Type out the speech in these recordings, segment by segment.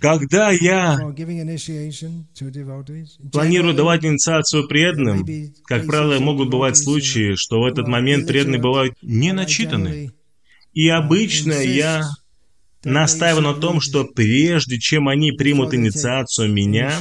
Когда я планирую давать инициацию преданным, как правило, могут бывать случаи, что в этот момент преданные бывают не начитаны. И обычно я настаиваю на том, что прежде чем они примут инициацию меня,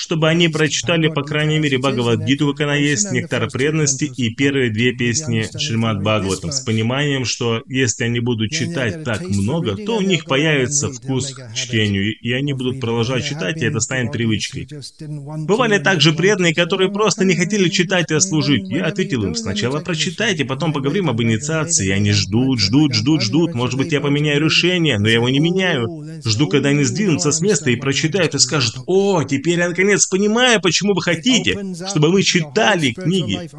чтобы они прочитали, по крайней мере, Бхагавадгиту, как она есть, Нектар преданности и первые две песни Шримад Бхагаватам, с пониманием, что если они будут читать так много, то у них появится вкус к чтению, и они будут продолжать читать, и это станет привычкой. Бывали также преданные, которые просто не хотели читать, а служить. Я ответил им, сначала прочитайте, потом поговорим об инициации. И они ждут, ждут, ждут, ждут. Может быть, я поменяю решение, но я его не меняю. Жду, когда они сдвинутся с места и прочитают, и скажут, «О, теперь я наконец понимаю, почему вы хотите, чтобы мы читали книги».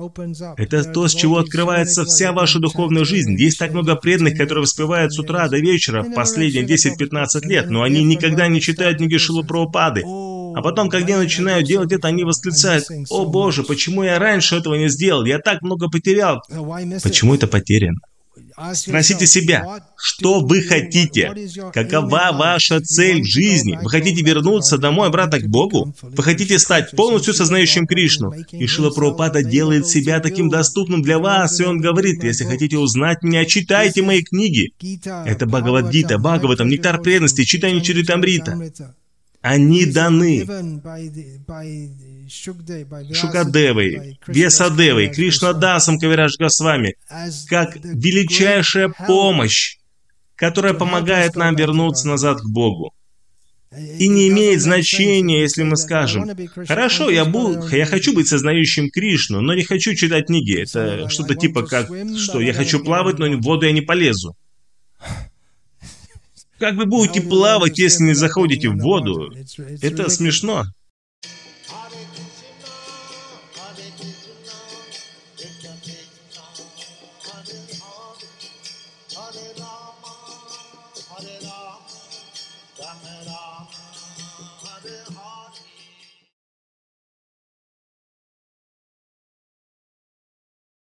Это то, с чего открывается вся ваша духовная жизнь. Есть так много преданных, которые воспевают с утра до вечера в последние 10-15 лет, но они никогда не читают книги Шилу Прабхупады. А потом, когда я начинаю делать это, они восклицают, «О боже, почему я раньше этого не сделал? Я так много потерял». Почему это потеряно? Спросите себя, что вы хотите? Какова ваша цель в жизни? Вы хотите вернуться домой обратно к Богу? Вы хотите стать полностью сознающим Кришну? И Шила Прабхупада делает себя таким доступным для вас, и он говорит, если хотите узнать меня, читайте мои книги. Это Бхагавадгита, Бхагаватам, Нектар преданности, читание Чаритамрита. Они даны Шукадевой, Весадевой, Кришнадасом Кавирадж Госвами, как величайшая помощь, которая помогает нам вернуться назад к Богу. И не имеет значения, если мы скажем, «Хорошо, я, буду, я хочу быть сознающим Кришну, но не хочу читать книги». Это что-то типа как, что я хочу плавать, но в воду я не полезу. Как вы будете плавать, если не заходите в воду? Это смешно. Hare Rama, Rama Rama, Hare Hare.